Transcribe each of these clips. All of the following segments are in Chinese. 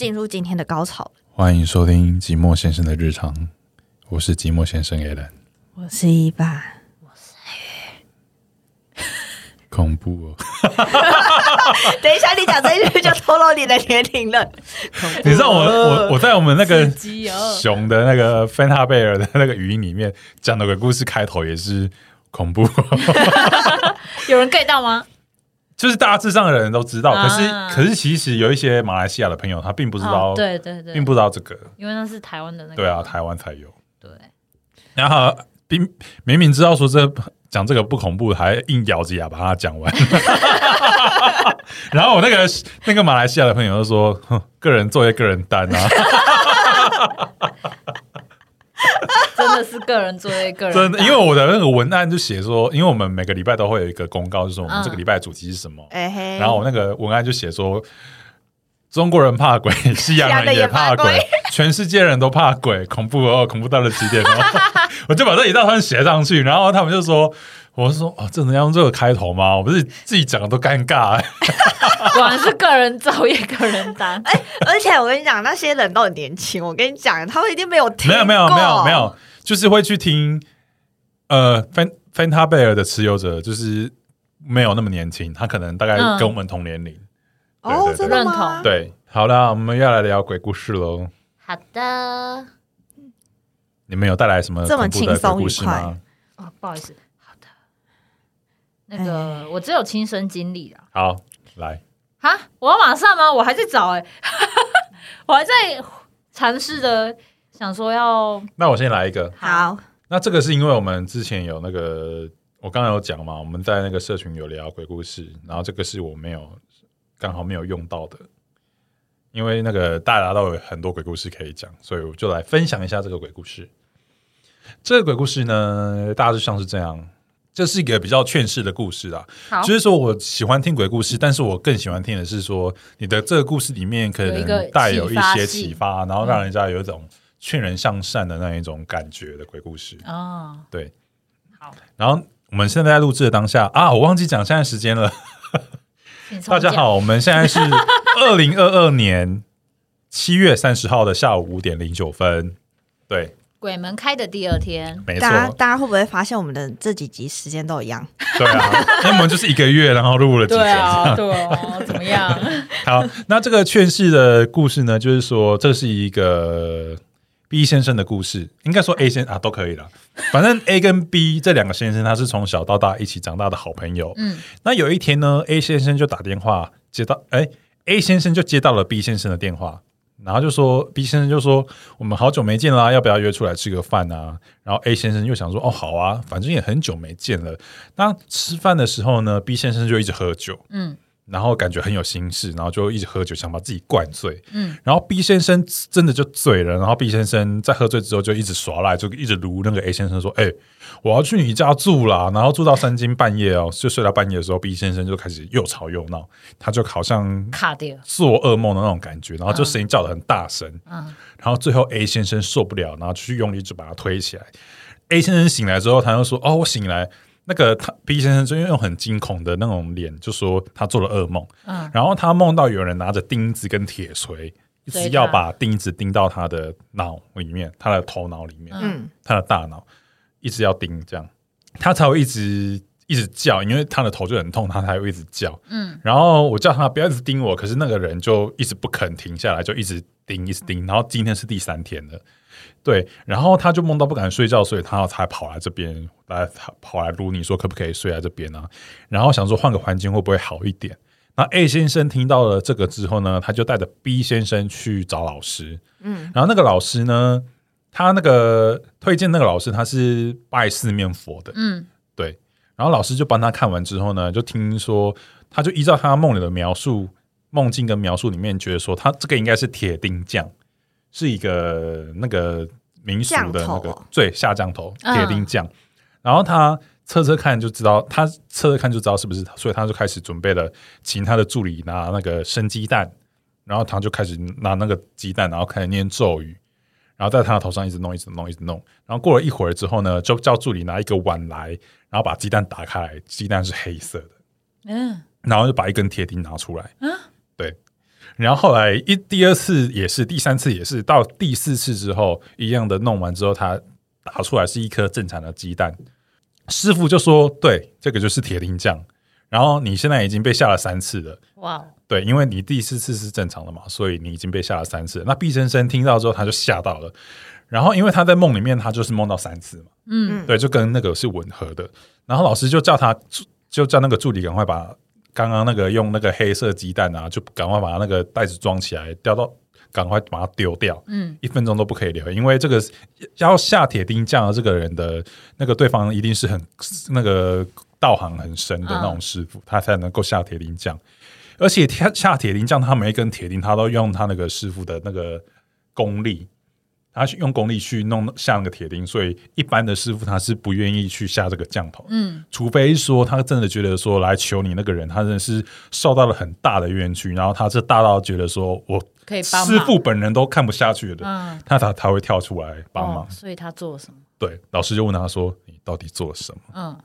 进入今天的高潮了。欢迎收听寂寞先生的日常，我是寂寞先生 a l a n 我是一把，恐怖哦！等一下你讲这一句就透露你的年龄了。你知道我我我在我们那个熊的那个芬哈贝尔的那个语音里面讲的鬼故事开头也是恐怖，有人 get 到吗？就是大致上的人都知道，可是啊可是其实有一些马来西亚的朋友他并不知道，哦对对对，并不知道这个，因为那是台湾的那个。对啊，台湾才有。对，然后明明明知道说这讲这个不恐怖，还硬咬着牙把它讲完。然后我那个那个马来西亚的朋友就说：“哼个人作业个人担啊，真的是个人作业，个人真的，因为我的那个文案就写说，因为我们每个礼拜都会有一个公告，就说我们嗯这个礼拜的主题是什么。哎嘿，然后我那个文案就写说，中国人怕鬼，西洋人也怕西洋人也怕鬼，全世界人都怕鬼，恐怖哦，恐怖到了极点哦。我就把这一大串写上去，然后他们就说，我是说，哦，这能要用这个开头吗？我不是自己讲的都尴尬、欸。果然是个人造业，个人担。哎而且我跟你讲，那些人都很年轻。我跟你讲，他们一定没有听没有没有过没有没有，就是会去听呃芬芬塔贝尔的持有者，就是没有那么年轻，他可能大概嗯跟我们同年龄。对哦，真的认吗？对，好啦，我们要来聊鬼故事喽。好的，你们有带来什么这么轻松鬼故事愉快吗？哦，不好意思。那个我只有亲身经历啦。好，来，哈，我要马上吗？我还在找哎、我还在尝试着想说要那我先来一个。好，那这个是因为我们之前有那个，我刚刚有讲嘛，我们在那个社群有聊鬼故事，然后这个是我没有刚好没有用到的，因为那个大家都有很多鬼故事可以讲，所以我就来分享一下这个鬼故事。这个鬼故事呢，大致上是这样，这是一个比较劝世的故事啊，好。就是说我喜欢听鬼故事，但是我更喜欢听的是说你的这个故事里面可能带有一些启发然后让人家有一种劝人向善的那一种感觉的鬼故事。哦，对，好，然后我们现在在录制的当下啊，我忘记讲现在时间了。大家好，我们现在是 二零二二年七月三十号的下午五点零九分。对，鬼门开的第二天，没错大，家大家会不会发现我们的这几集时间都一样？对啊，因为我们就是一个月，然后录了几集。对啊，对啊，怎么样？好，那这个劝世的故事呢，就是说这是一个 B 先生的故事，应该说 A 先啊都可以了。反正 A 跟 B 这两个先生，他是从小到大一起长大的好朋友。嗯，那有一天呢，A 先生就打电话接到，哎，A 先生就接到了 B 先生的电话，然后就说 B 先生就说我们好久没见啦，要不要约出来吃个饭啊？然后 A 先生又想说哦好啊，反正也很久没见了。那吃饭的时候呢，B 先生就一直喝酒，嗯然后感觉很有心事，然后就一直喝酒，想把自己灌醉。嗯，然后 B 先生真的就醉了，然后 B 先生在喝醉之后就一直耍赖，就一直撸那个 A 先生说：“哎、我要去你家住啦！”然后住到三更半夜哦，就睡到半夜的时候，B 先生就开始又吵又闹，他就好像卡掉，做噩梦的那种感觉，然后就声音叫的很大声，嗯然后最后 A 先生受不了，然后去用力就把他推起来。A 先生醒来之后，他就说：“哦，我醒来。”那个他 B 先生就用很惊恐的那种脸，就说他做了噩梦，嗯，然后他梦到有人拿着钉子跟铁锤，一直要把钉子钉到他的脑里面，他的头脑里面，嗯。嗯，他的大脑，一直要钉，这样。他才会一直一直叫，因为他的头就很痛，他才会一直叫。嗯，然后我叫他不要一直盯我，可是那个人就一直不肯停下来，就一直盯，一直盯。然后今天是第三天了，对，然后他就梦到不敢睡觉，所以他才跑来这边来跑来撸你说可不可以睡在这边啊？然后想说换个环境会不会好一点？那 A 先生听到了这个之后呢，他就带着 B 先生去找老师。嗯，然后那个老师呢，他那个推荐那个老师他是拜四面佛的，嗯对。然后老师就帮他看完之后呢，就听说他就依照他梦里的描述、梦境跟描述里面，觉得说他这个应该是铁钉匠，是一个那个民俗的那个最下降头嗯。铁钉匠。然后他测测看就知道，他测测看就知道是不是，所以他就开始准备了，请他的助理拿那个生鸡蛋，然后他就开始拿那个鸡蛋，然后开始念咒语，然后在他的头上一直弄，一直弄，一直弄。然后过了一会儿之后呢，就叫助理拿一个碗来，然后把鸡蛋打开来，鸡蛋是黑色的，嗯。然后就把一根铁钉拿出来，嗯对，然后后来一第二次也是，第三次也是，到第四次之后，一样的弄完之后，他打出来是一颗正常的鸡蛋。师傅就说：“对，这个就是铁钉匠。然后你现在已经被下了三次了，哇哦，对，因为你第四次是正常的嘛，所以你已经被下了三次了。那毕先生听到之后，他就吓到了。然后因为他在梦里面，他就是梦到三次嘛，嗯，对，就跟那个是吻合的。然后老师就叫他，就叫那个助理赶快把刚刚那个用那个黑色鸡蛋啊，就赶快把那个袋子装起来，掉到赶快把它丢掉，嗯，一分钟都不可以留，因为这个要下铁钉匠的这个人的那个对方一定是很那个道行很深的那种师傅，他才能够下铁钉匠。而且他下铁钉匠，他每一根铁钉，他都用他那个师傅的那个功力，他去用功力去弄下那个铁钉，所以一般的师傅他是不愿意去下这个降头，嗯，除非说他真的觉得说来求你那个人，他真的是受到了很大的冤屈，然后他是大到觉得说我可以帮师傅本人都看不下去的，嗯，他才他会跳出来帮忙。哦。所以他做了什么？对，老师就问他说：“你到底做了什么？嗯，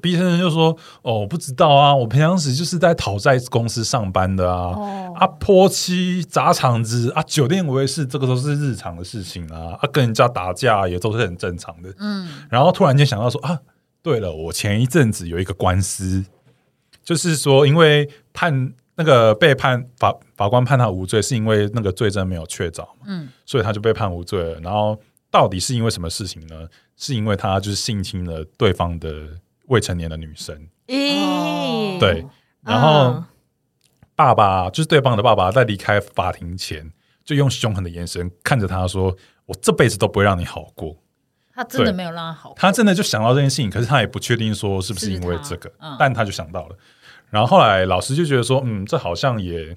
？”B 先生就说：“哦，我不知道啊，我平常时就是在讨债公司上班的啊，哦，啊，泼漆、砸场子啊，酒店维是，这个都是日常的事情啊，啊，跟人家打架也都是很正常的。嗯，然后突然间想到说啊，对了，我前一阵子有一个官司，就是说因为判那个被判法法官判他无罪，是因为那个罪证没有确凿嘛，嗯，所以他就被判无罪了。然后到底是因为什么事情呢？是因为他就是性侵了对方的未成年的女生，咦，对，然后嗯。爸爸就是对方的爸爸，在离开法庭前，就用凶狠的眼神看着他说：“我这辈子都不会让你好过。”他真的没有让他好，他真的就想到这件事情，可是他也不确定说是不是因为这个，他？嗯。但他就想到了。然后后来老师就觉得说，嗯，这好像也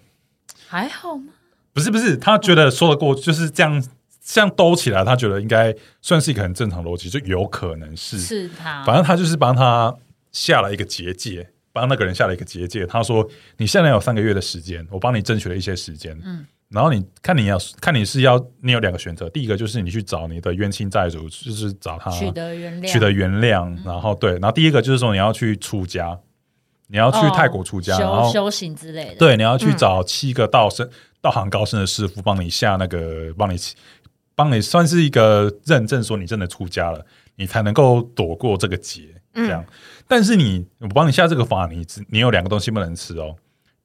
还好吗？不是不是，他觉得说得过，就是这样这样兜起来，他觉得应该算是一个很正常的逻辑，就有可能是，是他，反正他就是帮他下了一个结界，帮那个人下了一个结界。他说：“你现在有三个月的时间，我帮你争取了一些时间。嗯，然后你看你要看你是要你有两个选择，第一个就是你去找你的冤亲债主，就是找他取得原谅，取得原谅，然后对，然后第一个就是说你要去出家，你要去哦泰国出家，然后修修行之类的，，对，你要去找七个道生、道行高深的师傅帮你下那个，帮你帮你算是一个认证，说你真的出家了，你才能够躲过这个劫。这样，但是你我帮你下这个法，你只你有两个东西不能吃哦。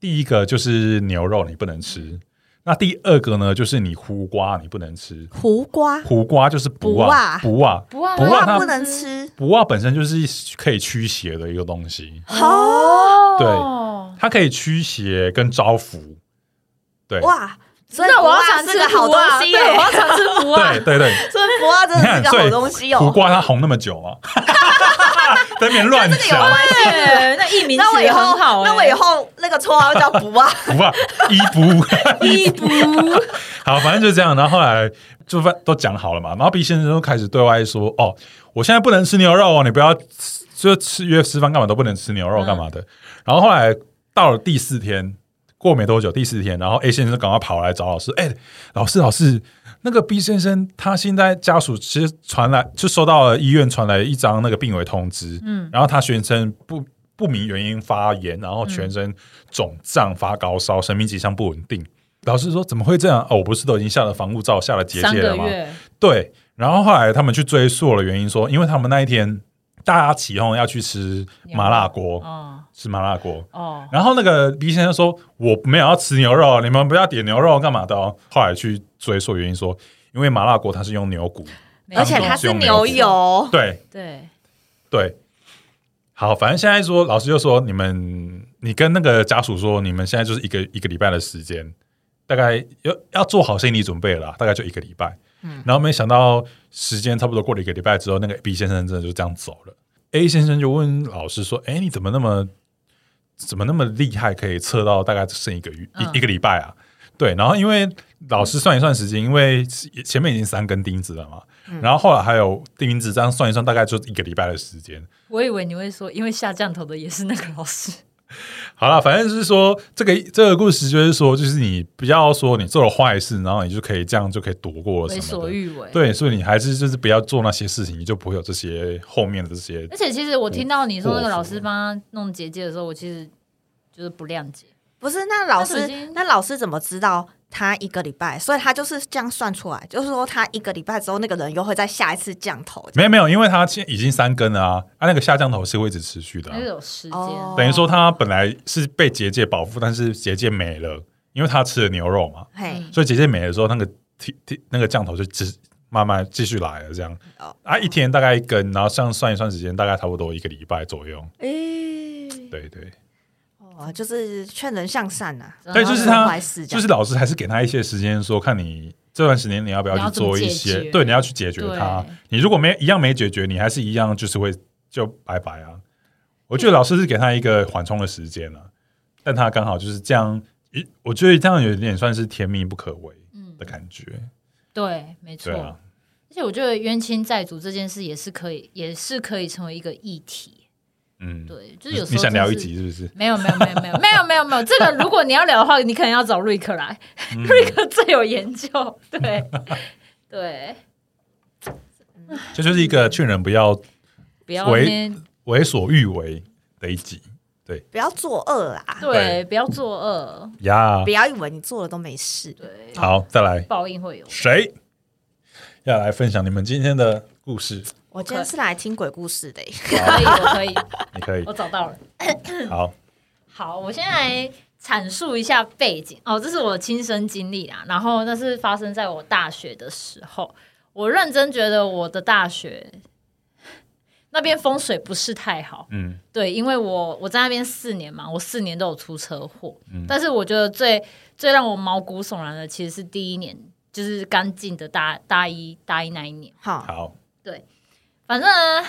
第一个就是牛肉，你不能吃。那第二个呢，就是你胡瓜你不能吃。胡瓜胡瓜就是不啊不啊不啊不啊它不辣不能吃不啊本身就是可以驱邪的一个东西，哦，对，它可以驱邪跟招福。对，哇，所以我要不辣常吃是个好东西耶对，我要常吃福啊对，对对，所以福啊真，的是个好东西哦。苦。瓜它红那么久啊，在那边乱这个有讲，关系对，那艺名那我以后好，，那我以后那个绰号叫福啊，福啊，衣服衣服，好，反正就这样。然后后来就反都讲好了嘛，然后 B 先生就开始对外说：“哦，我现在不能吃牛肉哦，你不要吃就吃约吃饭干嘛都不能吃牛肉干嘛的。然后后来到了第四天，过没多久，第四天，然后 A 先生赶快跑来找老师：“哎、老师，老师，那个 B 先生他现在家属其实传来就收到了医院传来一张那个病危通知，嗯，然后他全身不不明原因发炎，然后全身肿胀、发高烧，生命迹象不稳定。老师说怎么会这样？哦，我不是都已经下了防护罩、下了结界了吗？对。然后后来他们去追溯了原因说因为他们那一天大家起哄要去吃麻辣锅，哦吃麻辣锅。哦，然后那个 B 先生说：“我没有要吃牛肉，你们不要点牛肉干嘛的哦。”后来去追溯原因说，因为麻辣锅它是用牛骨，而且它是牛牛油，对，对，对，好，反正现在说，老师就说你们，你跟那个家属说，你们现在就是一个一个礼拜的时间，大概要要做好心理准备了啦，大概就一个礼拜。嗯然后没想到时间差不多过了一个礼拜之后，那个 B 先生真的就这样走了。A 先生就问老师说：“哎，你怎么那么怎么那么厉害，可以测到大概只剩一个月、嗯一一个礼拜啊？”对，然后因为老师算一算时间，因为前面已经三根钉子了嘛，嗯然后后来还有钉子，这样算一算，大概就一个礼拜的时间。我以为你会说，因为下降头的也是那个老师，好了，反正就是说，这个这个故事就是说，就是你不要说你做了坏事，然后你就可以这样就可以躲过了为什么的。所欲为。对，所以你还是就是不要做那些事情，你就不会有这些后面的这些而且其实我听到你说那个老师帮他弄结界的时候，我其实就是不谅解。不不是，那老师那老师怎么知道他一个礼拜？所以他就是这样算出来，就是说他一个礼拜之后，那个人又会再下一次降头。没有没有，因为他现已经三根了啊，啊那个下降头是会一直持续的啊、那个有时间，哦等于说他本来是被结界保护，但是结界没了，因为他吃了牛肉嘛，嘿，嗯所以结界没了之后，那个体体那个降头就只慢慢继续来了，这样。哦。啊，一天大概一根，然后这样算一算时间，大概差不多一个礼拜左右。诶、对对，哦，就是劝人向善呐、然后对，就是他就是老师还是给他一些时间，说看你这段时间你要不要去做一，些对，你要去解决它。你如果没一样没解决，你还是一样就是会就拜拜啊。我觉得老师是给他一个缓冲的时间了，但他刚好就是这样，一我觉得这样有点算是甜蜜不可为嗯的，感觉。对，没错。啊，而且我觉得冤亲债主这件事也是可以，也是可以成为一个议题。嗯，对，就是有时候你想聊一集是不是？没有没有没有没有没有没有没有，这个如果你要聊的话，你可能要找瑞克来，嗯 瑞克最有研究。对 对，这就是一个劝人不要不要为为所欲为的一集对不要作恶啊，对，不要作恶。呀不。要以为你做了都没事。对，好，再来，报应会有。谁要来分享你们今天的故事？我今天是来听鬼故事的、欸，可以，我可以，你可以我找到了。好，好，我先来阐述一下背景哦，这是我的亲身经历啦。然后那是发生在我大学的时候，我认真觉得我的大学那边风水不是太好。嗯对，因为我我在那边四年嘛，我四年都有出车祸。嗯但是我觉得最最让我毛骨悚然的，其实是第一年，就是刚进的大大一大一那一年。好，好，反正呢，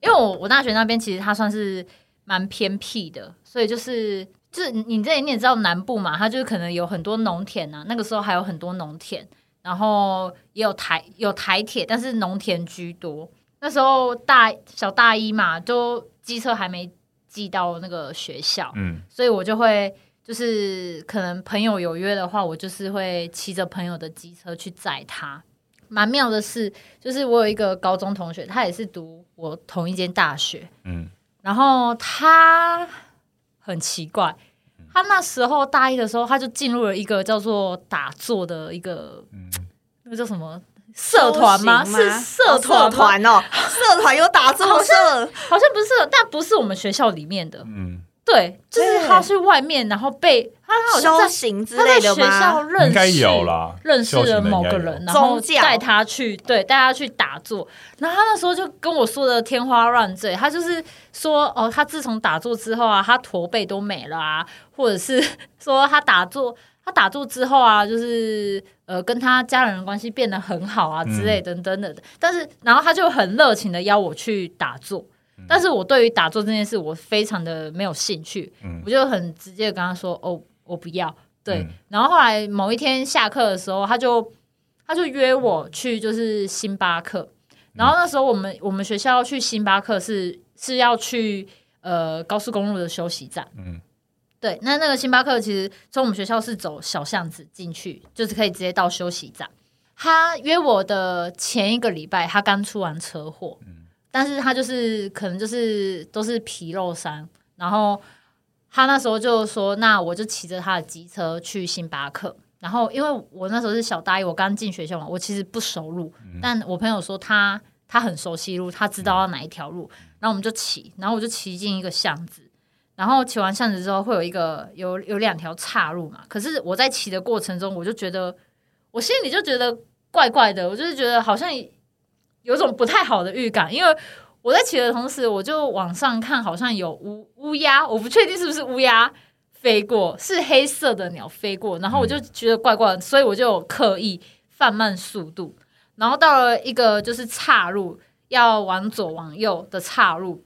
因为我我大学那边其实它算是蛮偏僻的，所以就是就是你你这你也知道南部嘛，它就是可能有很多农田啊，那个时候还有很多农田，然后也有台有台铁，但是农田居多。那时候大小大一嘛，就机车还没寄到那个学校，嗯所以我就会就是可能朋友有约的话，我就是会骑着朋友的机车去载他。蛮妙的是，就是我有一个高中同学，他也是读我同一间大学，嗯。然后他很奇怪，他那时候大一的时候，他就进入了一个叫做打坐的一个嗯，那个叫什么？社团吗？是社团哦社团哦，社团有打坐社，好像不是，但不是我们学校里面的。嗯，对，就是他是外面，然后被他他好像在修行之类的学校吗？认识应该有啦认识了某个人，然后带他去，对，带他去打坐。然后他那时候就跟我说的天花乱坠，他就是说，哦，他自从打坐之后啊，他驼背都没了啊，或者是说他打坐，他打坐之后啊，就是呃，跟他家人的关系变得很好啊之类等等的。但是，然后他就很热情的邀我去打坐。但是我对于打坐这件事，我非常的没有兴趣，嗯我就很直接地跟他说：“哦，我不要。”对，嗯。然后后来某一天下课的时候，他就他就约我去就是星巴克，然后那时候我们我们学校去星巴克是是要去呃高速公路的休息站，嗯。对，那那个星巴克其实从我们学校是走小巷子进去，就是可以直接到休息站。他约我的前一个礼拜，他刚出完车祸，嗯。但是他就是可能就是都是皮肉伤，然后他那时候就说，那我就骑着他的机车去星巴克。然后因为我那时候是小大一，我刚进学校嘛，我其实不熟路，但我朋友说他他很熟悉路，他知道要哪一条路，然后我们就骑，然后我就骑进一个巷子，然后骑完巷子之后会有一个有有两条岔路嘛，可是我在骑的过程中，我就觉得我心里就觉得怪怪的，我就是觉得好像有种不太好的预感，因为我在骑的同时，我就往上看，好像有乌乌鸦，我不确定是不是乌鸦飞过，是黑色的鸟飞过，然后我就觉得怪怪的，所以我就刻意放慢速度，然后到了一个就是岔路，要往左往右的岔路，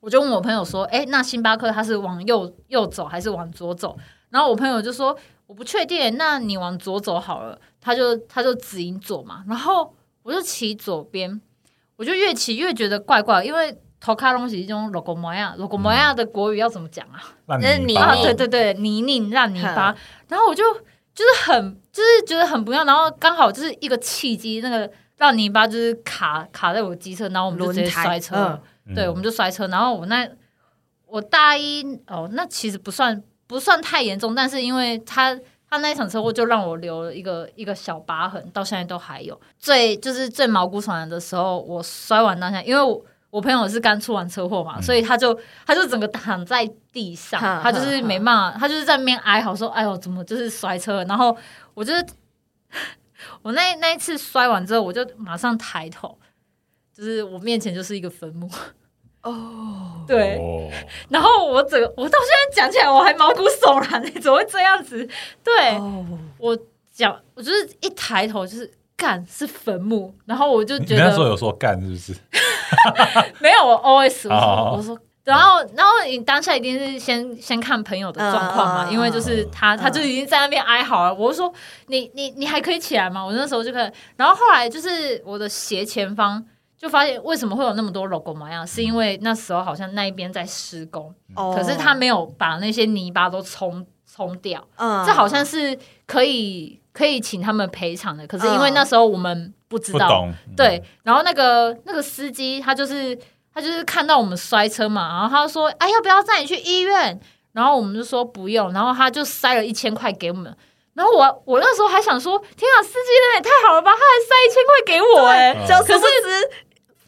我就问我朋友说：“哎，那星巴克它是往右右走还是往左走？”然后我朋友就说：“我不确定，那你往左走好了。”他就他就指引左嘛，然后我就骑左边，我就越骑越觉得怪怪，因为头卡东西这种 logo 模样，logo 模样的国语要怎么讲啊？烂那是泥啊，泞对对对，泥泞烂泥巴，然后我就就是很就是觉得很不要，然后刚好就是一个契机，那个烂泥巴就是卡卡在我机车，然后我们就直接摔车。了，嗯。对，我们就摔车，然后我那我大一哦，那其实不算不算太严重，但是因为他他那一场车祸就让我留了一个一个小疤痕，到现在都还有。最就是最毛骨悚然的时候，我摔完当下，因为我我朋友是刚出完车祸嘛，嗯所以他就他就整个躺在地上，哈他就是没办法，他就是在那边哀嚎说：“哎呦，怎么就是摔车了？”然后我就是 我那那一次摔完之后，我就马上抬头，就是我面前就是一个坟墓。哦，对，哦，然后我整个我到现在讲起来我还毛骨悚然，怎么会这样子？对、哦，我讲，我就是一抬头就是干是坟墓，然后我就觉得那时候有说干是不是？没有我 OS 我说、哦我说。然后，然后你当下一定是先先看朋友的状况嘛，因为就是他，嗯他就已经在那边哀嚎了。我就说你你你还可以起来吗？我那时候就可以。然后后来就是我的斜前方就发现为什么会有那么多 logo 模样，是因为那时候好像那一边在施工，哦可是他没有把那些泥巴都冲冲掉，嗯这好像是可以可以请他们赔偿的。可是因为那时候我们不知道，不懂，对，然后那个那个司机他就是他就是看到我们摔车嘛，然后他就说：“哎，要不要载你去医院？”然后我们就说不用，然后他就塞了一千块给我们。然后我我那时候还想说：“天啊，司机人也太好了吧，他还塞一千块给我哎、可是知，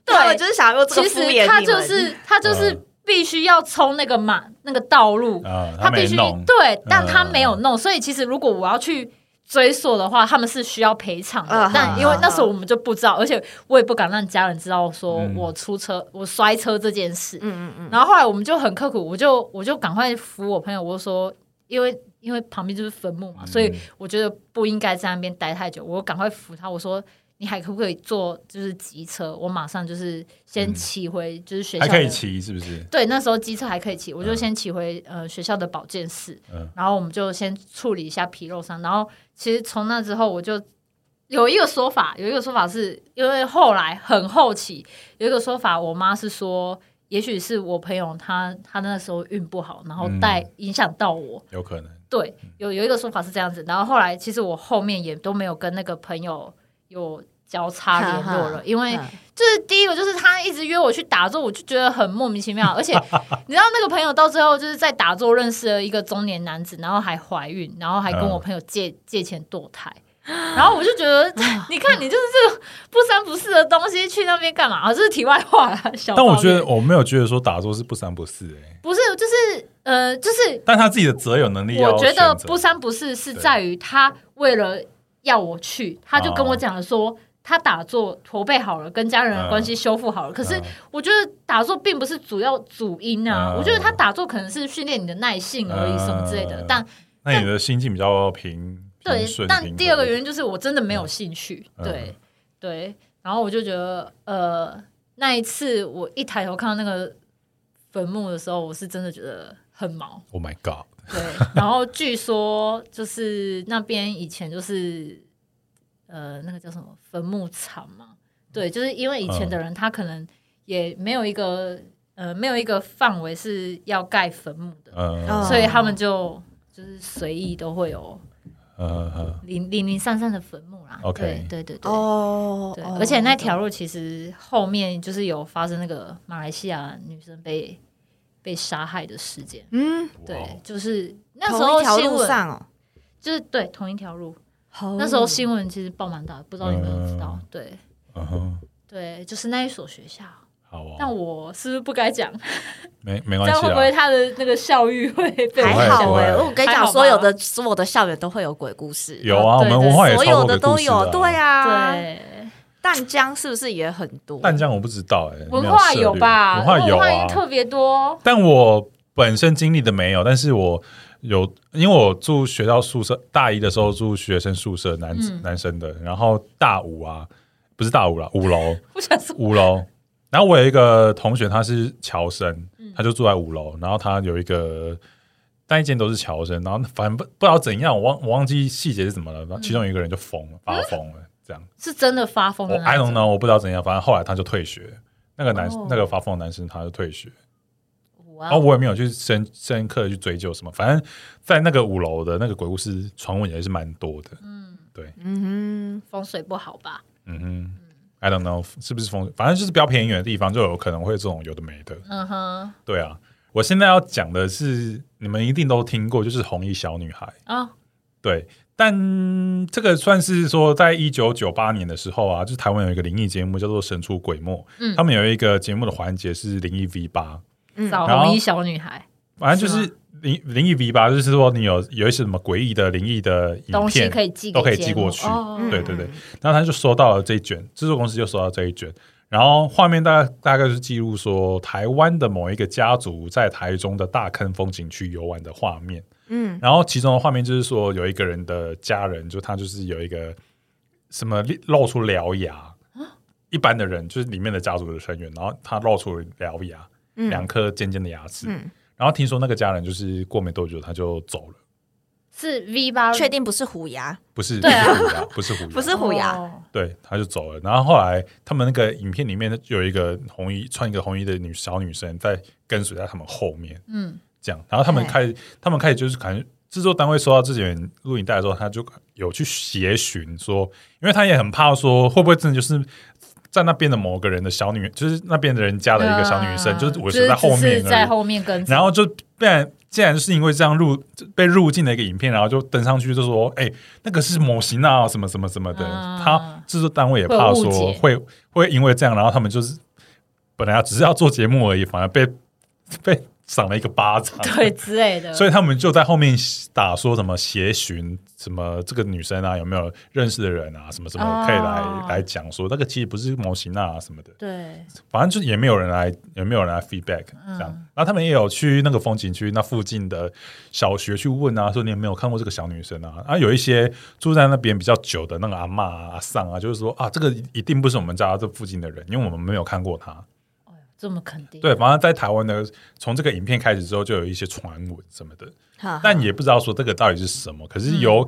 对我就是想要用这个其敷衍实他就是他就是嗯必须要冲那个马那个道路，啊，他必须没弄，对，但他没有嗯弄，所以其实如果我要去追溯的话，他们是需要赔偿的。嗯但因为那时候我们就不知道，而且我也不敢让家人知道说嗯我出车、我摔车这件事。嗯嗯嗯，然后后来我们就很刻苦，我就我就赶快扶我朋友，我就说，因为因为旁边就是坟墓嘛，嗯所以我觉得不应该在那边待太久，我赶快扶他，我说。你还可不可以坐就是机车？我马上就是先嗯骑回就是学校可以骑是不是？对，那时候机车还可以骑，我就嗯先骑回呃学校的保健室，嗯然后我们就先处理一下皮肉伤。然后其实从那之后，我就有一个说法，有一个说法是因为后来很后期有一个说法，我妈是说，也许是我朋友他他那时候运不好，然后带影响到我。有可能，对，有有一个说法是这样子。然后后来其实我后面也都没有跟那个朋友有交叉联络了，因为嗯就是第一个就是他一直约我去打坐，我就觉得很莫名其妙。而且 你知道那个朋友到最后就是在打坐认识了一个中年男子，然后还怀孕，然后还跟我朋友借、借钱堕胎。然后我就觉得，你看你就是这个不三不四的东西，去那边干嘛？啊，这是题外话啦。小但我觉得我没有觉得说打坐是不三不四哎，不是，就是呃，就是但他自己的择友能力我觉得不三不四是在于他为了要我去，他就跟我讲了说。他打坐驼背好了，跟家人的关系修复好了。可是嗯我觉得打坐并不是主要主因啊，嗯我觉得他打坐可能是训练你的耐性而已，嗯什么之类的。但那你的心境比较平对，但第二个原因就是我真的没有兴趣。嗯对对，然后我就觉得，呃，那一次我一抬头看到那个坟墓的时候，我是真的觉得很毛。，Oh my God，对，然后据说就是那边以前就是呃那个叫什么坟墓场嘛，对，就是因为以前的人他可能也没有一个呃没有一个范围是要盖坟墓的，所以他们就就是随意都会有嗯嗯。零零零散散的坟墓啦。OK 对对对对。对，而且那条路其实后面就是有发生那个马来西亚女生被被杀害的事件。嗯，对，就是那时候新闻路上哦，就是对同一条路，那那时候新闻其实报蛮大的，不知道你有没有知道？对。嗯哼，对，就是那一所学校。好哦，但我是不是不该讲？没没这关系样会不会，他的那个校誉会被还好哎，我跟你讲，所有的所有的校园都会有鬼故事，有啊，我们文化也所有超多的都有，对啊，对。淡江是不是也很多？淡江我不知道哎，文化有吧？文化有啊。文化，特别多。但我本身经历的没有，但是我有，因为我住学校宿舍，大一的时候住学生宿舍，男、嗯男生的，然后大五啊，不是大五啦，五楼，我想说，五楼。然后我有一个同学，他是侨生，嗯他就住在五楼，然后他有一个。那一间都是侨生，然后反正不不知道怎样，我忘我忘记细节是怎么了。然后其中有一个人就疯了，发疯了，这样。是真的发疯我的那 I 种 don't know，我不知道怎样，反正后来他就退学。那个男、哦那个发疯的男生他就退学，哇然后我也没有去深深刻的去追究什么，反正在那个五楼的那个鬼故事传闻也是蛮多的。嗯，对，嗯哼风水不好吧？嗯哼，I don't know 是不是风水，反正就是比较偏远的地方就有可能会这种有的没的。嗯哼，对啊，我现在要讲的是，你们一定都听过，就是红衣小女孩。啊，对，但这个算是说，在一九九八年的时候啊，就是台湾有一个灵异节目叫做《神出鬼没》，嗯。他们有一个节目的环节是灵异 V 八，嗯。然后找红衣小女孩。反正就是灵灵异 V 八，就是说你有有一些什么诡异的灵异的影东西片，可以寄给都可以寄过去对对对，然后他就收到了这一卷，制作公司就收到这一卷，然后画面大概大概是记录说台湾的某一个家族在台中的大坑风景区游玩的画面，嗯。然后其中的画面就是说有一个人的家人，就他就是有一个什么露出獠牙，一般的人就是里面的家族的成员，然后他露出獠牙，嗯两颗尖尖的牙齿，嗯，然后听说那个家人就是过没多久他就走了，是 V 八，确定不是虎牙，不是对啊。不是虎牙，不是虎牙，不是虎牙。哦。对，他就走了。然后后来他们那个影片里面有一个红衣穿一个红衣的女小女生在跟随在他们后面，嗯，这样。然后他们哎。开始，他们开始就是可能制作单位收到这卷录影带的时候，他就有去协寻说，因为他也很怕说会不会真的就是。在那边的某个人的小女，就是那边的人家的一个小女生，嗯就是我是在后面而已。在后面跟，然后就不然，竟然是因为这样入被入境的一个影片，然后就登上去就说，哎、那个是模型啊，什么什么什么的。嗯他制作单位也怕说会会因为这样，然后他们就是本来只是要做节目而已，反而被 被赏了一个巴掌。对之类的，所以他们就在后面打说什么协寻什么这个女生啊有没有认识的人啊什么什么可以来、哦来讲说那个其实不是模型啊什么的，对，反正就是也没有人来也没有人来 feedback 嗯这样。然后他们也有去那个风景区那附近的小学去问啊，说你有没有看过这个小女生啊？啊，有一些住在那边比较久的那个阿嬷啊、阿桑啊，就是说啊，这个一定不是我们家这附近的人，因为我们没有看过她。这么肯定，对，反正在台湾呢，从这个影片开始之后，就有一些传闻什么的。哈但也不知道说这个到底是什么。可是有，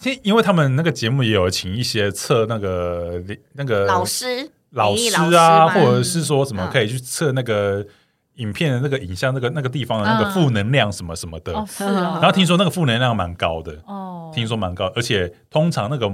其实因为他们那个节目也有请一些测那个那个老师老师啊，吗？或者是说什么嗯。可以去测那个影片的那个影像那个那个地方的那个嗯。负能量什么什么的。哦是然哦，后听说那个负能量蛮高的，哦，听说蛮高，而且通常那个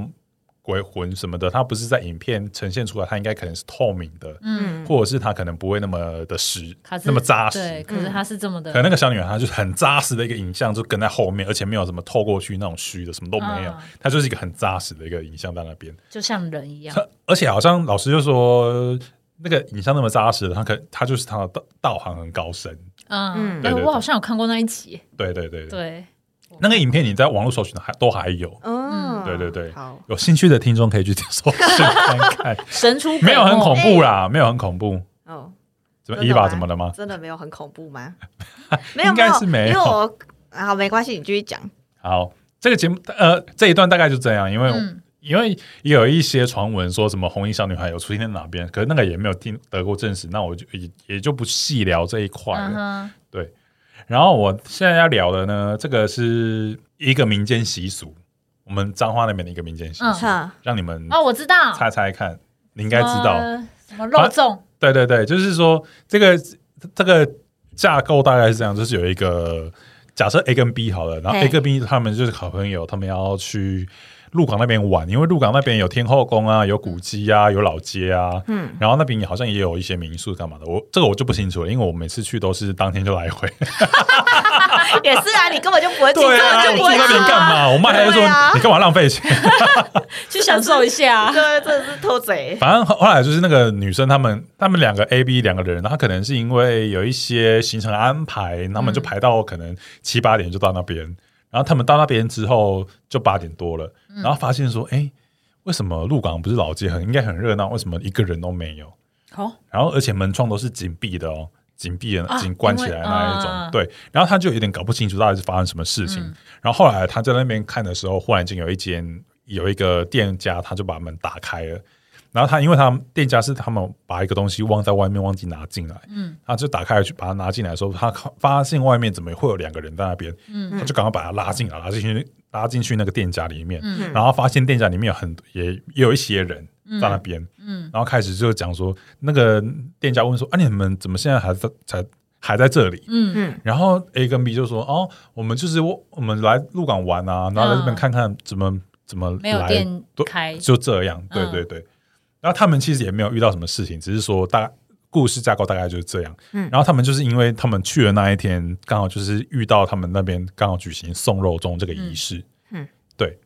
鬼魂什么的，它不是在影片呈现出来，它应该可能是透明的，嗯，或者是它可能不会那么的实那么扎实。对，可是它是这么的可能那个小女孩她就是很扎实的一个影像，就跟在后面，而且没有什么透过去那种虚的，什么都没有嗯，它就是一个很扎实的一个影像在那边。就像人一样，而且好像老师就说，那个影像那么扎实，他可他就是他的道道行很高深。嗯，嗯哎，我好像有看过那一集，对对对对，对，那个影片你在网络搜寻的还都还有，嗯，对对对好，有兴趣的听众可以去搜寻看看。神出 没有很恐怖哎啦，没有很恐怖。哦，怎么伊娃真的吗怎么了吗？真的没有很恐怖吗？没有，应该是没有因为我啊，没关系，你继续讲。好，这个节目呃这一段大概就这样，因为、嗯因为也有一些传闻说什么红衣小女孩有出现在哪边，可是那个也没有听得过证实，那我就也也就不细聊这一块了。嗯哼，然后我现在要聊的呢，这个是一个民间习俗，我们彰化那边的一个民间习俗，嗯，让你们哦，我知道，猜猜看，你应该知道。呃什么肉粽，对对对，就是说这个这个架构大概是这样，就是有一个假设 A 跟 B 好了，然后 A 跟 B 他们就是好朋友，他们要去鹿港那边玩，因为鹿港那边有天后宫啊，有古迹啊，有老街啊，嗯，然后那边也好像也有一些民宿干嘛的，我这个我就不清楚了，因为我每次去都是当天就来回。也是啊，你根本就不会进对啊，这里我去那边干嘛？我妈还在说对啊你干嘛浪费钱？去享受一下，对，真的是偷贼。反正后后来就是那个女生，她们她们两个 A、B 两个人，她可能是因为有一些行程安排，他们就排到可能七八点就到那边，然后他们到那边之后就八点多了，然后发现说，哎、为什么鹿港不是老街很应该很热闹，为什么一个人都没有？好，然后而且门窗都是紧闭的哦，紧闭的啊紧关起来那一种，对。然后他就有点搞不清楚到底是发生什么事情。嗯然后后来他在那边看的时候，忽然间有一间有一个店家，他就把门打开了。然后他因为他们店家是他们把一个东西忘在外面，忘记拿进来，嗯他就打开去把它拿进来的时候，他发现外面怎么会有两个人在那边，嗯他就赶快把他拉进来，拉进去拉进去那个店家里面，嗯。然后发现店家里面有很也也有一些人在那边，嗯。然后开始就讲说，那个店家问说：“啊，你们怎么现在还在才还在这里？嗯。嗯，？”然后 A 跟 B 就说：“哦，我们就是我我们来鹿港玩啊，然后来这边看看怎么、怎么没有来店开，就这样。”对嗯。对对。然后他们其实也没有遇到什么事情，只是说大故事架构大概就是这样。嗯。然后他们就是因为他们去的那一天，刚好就是遇到他们那边刚好举行送肉粽这个仪式。嗯，对。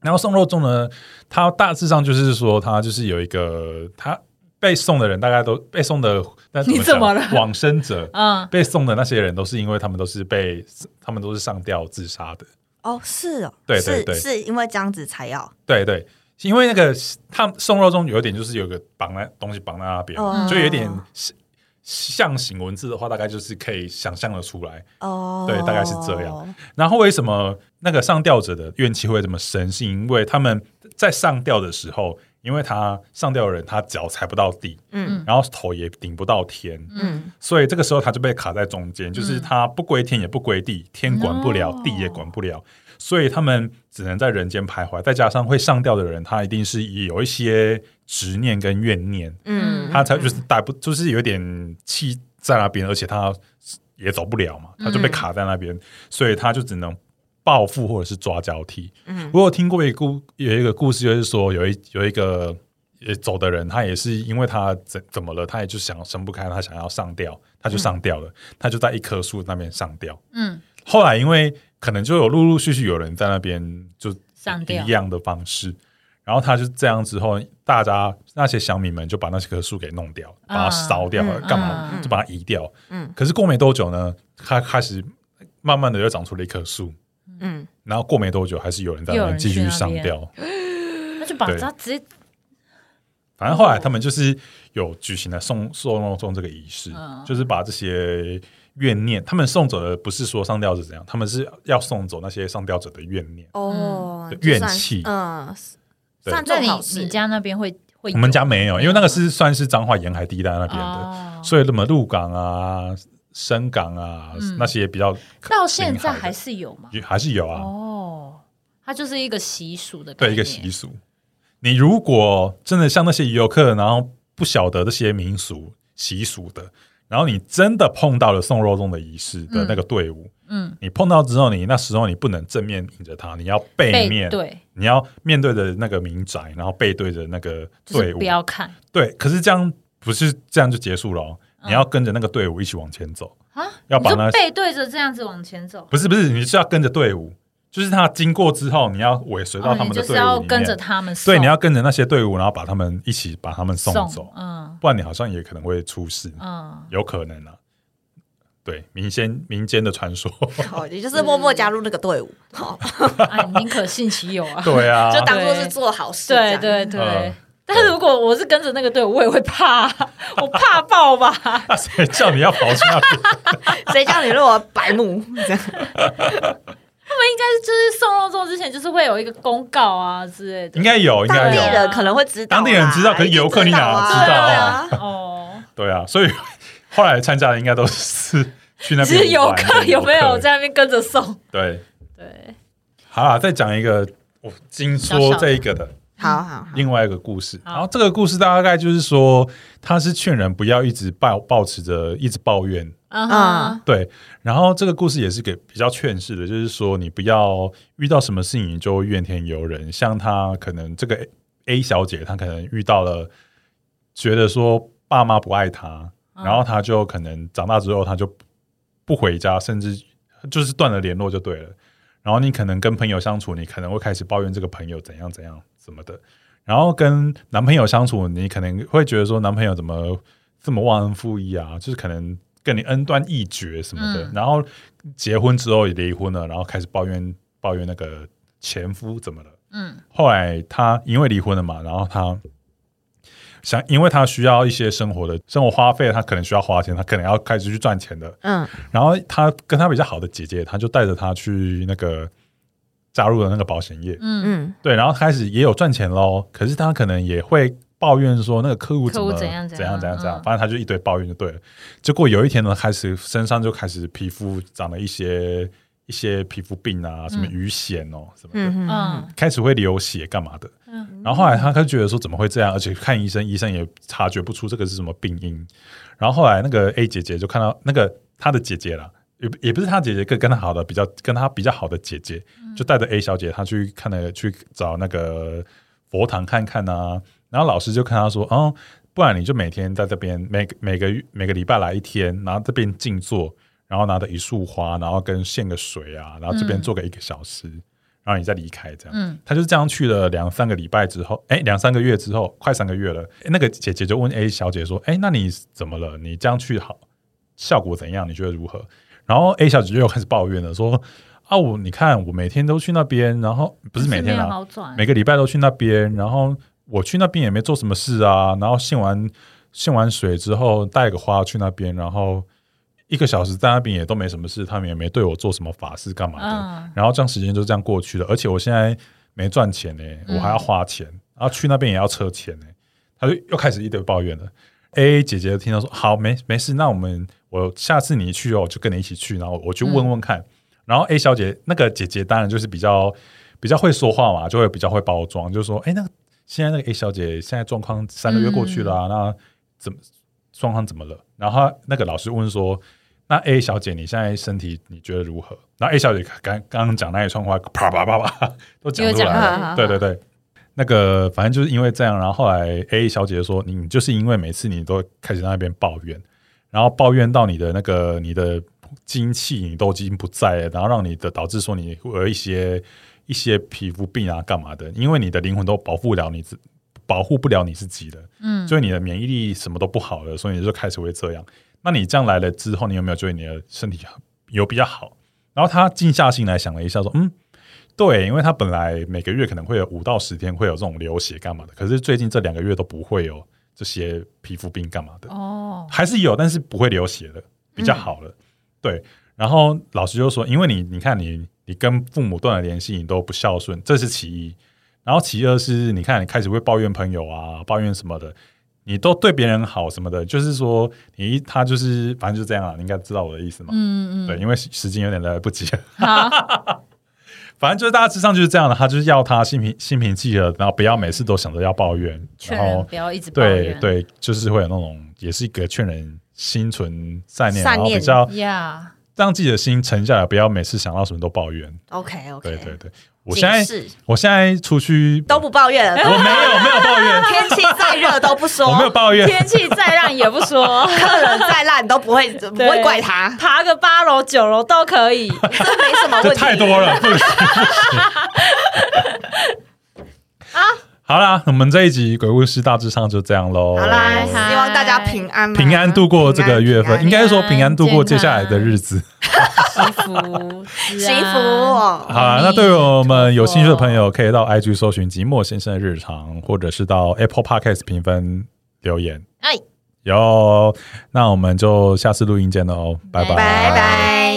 然后送肉粽呢，它大致上就是说，它就是有一个他被送的人，大概都被送的，那你讲？怎么了？往生者嗯，被送的那些人，都是因为他们都是被他们都是上吊自杀的。哦，是哦，对对对。是是因为这样子才要。对对，因为那个他们送肉中有一点就是有个绑在东西绑在那边，哦就有一点象象形文字的话，大概就是可以想象的出来。哦，对大概是这样。然后为什么那个上吊者的怨气会这么深？是因为他们在上吊的时候，因为他上吊的人他脚踩不到地，嗯然后头也顶不到天，嗯所以这个时候他就被卡在中间，就是他不归天也不归地，天管不了，哦地也管不了，所以他们只能在人间徘徊。再加上会上吊的人，他一定是有一些执念跟怨念，嗯，他才就是带不，就是有点气在那边，而且他也走不了嘛，他就被卡在那边，所以他就只能报复或者是抓交替。嗯我有听过一个故有一个故事，就是说有一有一个呃走的人，他也是因为他怎怎么了，他也就想伸不开，他想要上吊，他就上吊了，他就在一棵树那边上吊。嗯，后来因为可能就有陆陆续续有人在那边就上吊。一样的方式，然后他就这样之后，大家那些乡民们就把那些棵树给弄掉，把它烧掉，了干嘛、嗯就把它移掉。嗯。可是过没多久呢，它开始慢慢的又长出了一棵树，嗯。然后过没多久还是有人在那继续上吊。那就把对。它直接反正后来他们就是有举行了送送肉粽这个仪式，嗯。就是把这些怨念，他们送走的不是说上吊者怎样，他们是要送走那些上吊者的怨念。哦怨气嗯，对算那你你家那边会会？我们家没有，因为那个是算是彰化沿海地带那边的，哦所以什么鹿港啊、深港啊、嗯那些比较到现在还是有吗？还是有啊，哦，它就是一个习俗的，对一个习俗。你如果真的像那些游客，然后不晓得这些民俗习俗的，然后你真的碰到了送肉粽的仪式的那个队伍，嗯，你碰到之后，你那时候你不能正面迎着他，你要背背面，对，你要面对着那个民宅，然后背对着那个队伍。就是不。要看。对，可是这样不是这样就结束了、哦，嗯。你要跟着那个队伍一起往前走。啊，要把那背对着这样子往前走，不是不是，你是要跟着队伍，就是他经过之后，你要尾随到哦，他你们的队伍里面。就是要跟着他们送，对，你要跟着那些队伍，然后把他们一起把他们送送走，嗯不然你好像也可能会出事，嗯，有可能啊。对，民间民间的传说，好，也就是默默加入那个队伍，好，哎，宁可信其有啊，对啊，就当做是做好事这对样，对对嗯。但是如果我是跟着那个队伍，我也会怕，我怕爆吧。那谁叫你要跑去那边？谁叫你如果白目这样？应该是就是送肉粽之前，就是会有一个公告啊之类的。应。该有，应该当地。人可能会知道啦，当地人知道可是游客你哪啊。知道啊。对啊，哦，对啊，所以后来参加的应该都是去那边其实游客有没有在那边跟着送？对，对，好啦，再讲一个我听说这一个的好好好，另外一个故事。然后这个故事大概就是说，他是劝人不要一直抱抱持着一直抱怨，嗯嗯哼，对。然后这个故事也是给比较劝世的，就是说你不要遇到什么事情你就怨天尤人。像他可能这个 A, 小姐，她可能遇到了，觉得说爸妈不爱她，嗯然后她就可能长大之后，她就不回家，甚至就是断了联络就对了。然后你可能跟朋友相处，你可能会开始抱怨这个朋友怎样怎样什么的。然后跟男朋友相处，你可能会觉得说男朋友怎么这么忘恩负义啊，就是可能跟你恩断义绝什么的。嗯然后结婚之后也离婚了，然后开始抱怨抱怨那个前夫怎么了。嗯后来他因为离婚了嘛，然后他想，因为他需要一些生活的生活花费，他可能需要花钱，他可能要开始去赚钱的。嗯然后他跟他比较好的姐姐，他就带着他去那个加入了那个保险业，嗯，嗯对，然后开始也有赚钱喽。可是他可能也会抱怨说那个客户怎么怎样怎怎样样怎样怎样，嗯反正他就一堆抱怨就对了。结果有一天呢，开始身上就开始皮肤长了一些一些皮肤病啊，什么嗯鱼癣哦什么的。开始会流血干嘛的，嗯然后后来他就觉得说怎么会这样，而且看医生，医生也察觉不出这个是什么病因。然后后来那个 A 姐姐就看到那个她的姐姐啦，也也不是她姐姐，跟跟她好的比较跟她比较好的姐姐，就带着 A 小姐她去看了去找那个佛堂看看啊。然后老师就看她说，哦，不然你就每天在这边每个每个月每个礼拜来一天，然后这边静坐，然后拿着一束花，然后跟献个水啊，然后这边嗯做个一个小时，然后你再离开这样。嗯他就是这样去了两三个礼拜之后，哎，两三个月之后，快三个月了。诶那个姐姐就问 A 小姐说：“哎，那你怎么了？你这样去好，效果怎样？你觉得如何？”然后 A 小姐就又开始抱怨了，说：“啊，我你看我每天都去那边，然后不是每天没有啦，好转，每个礼拜都去那边，然后我去那边也没做什么事啊，然后献完献完水之后带个花去那边，然后一个小时在那边也都没什么事，他们也没对我做什么法事干嘛的，嗯然后这样时间就这样过去了，而且我现在没赚钱呢、我还要花钱，然后去那边也要车钱呢、他就又开始一堆抱怨了。A 姐姐听到说好没没事，那我们我下次你去哦，我就跟你一起去，然后我去问问看。然后 A 小姐那个姐姐当然就是比较比较会说话嘛，就会比较会包装，就说哎，那个现在那个 A 小姐现在状况三个月过去了、啊，那怎么状况怎么了？然后她那个老师问说。那 A 小姐，你现在身体你觉得如何？然后 A 小姐刚刚刚讲那一串话，啪啪啪啪 都讲出来。了对对对，那个反正就是因为这样，然后后来 A 小姐说，你就是因为每次你都开始在那边抱怨，然后抱怨到你的那个你的精气你都已经不在了，然后让你的导致说你会有一些一些皮肤病啊干嘛的，因为你的灵魂都保护不了你自保护不了你自己的，嗯，所以你的免疫力什么都不好了，所以你就开始会这样。那你这样来了之后，你有没有觉得你的身体有比较好？然后他静下心来想了一下，说：“嗯，对，因为他本来每个月可能会有五到十天会有这种流血干嘛的，可是最近这两个月都不会有这些皮肤病干嘛的，哦，还是有，但是不会流血的，比较好了。对，然后老师就说，因为你你看你你跟父母断了联系，你都不孝顺，这是其一。然后其二是，你看你开始会抱怨朋友啊，抱怨什么的，你都对别人好什么的，就是说你他就是反正就这样啊，你应该知道我的意思嘛。嗯嗯，对，因为时时间有点来不及了。好，反正就是大致上就是这样的，他就是要他心平心平气和，然后不要每次都想着要抱怨，劝然后人不要一直抱怨，对对，就是会有那种，也是一个劝人心存善念，善念然后比较呀，让自己的心沉下来，不要每次想到什么都抱怨。OK OK，对对对，我现在我现在出去都不抱怨了，我没有没有抱怨，天气再热都不说，我没有抱怨，天气再烂也不说，客人再烂都不会不会怪他，爬个八楼九楼都可以。这没什么问这题。太多了，不行。啊，好啦，我们这一集鬼故事大致上就这样喽。好啦，希望大家平安嘛平安度过这个月份，应该是说平安度过接下来的日子。幸福，幸福哦。好啦，那对于我们有兴趣的朋友，可以到 IG 搜寻“寂寞先生的日常”，或者是到 Apple Podcast 评分留言。哎，有，那我们就下次录音见喽，拜拜拜拜。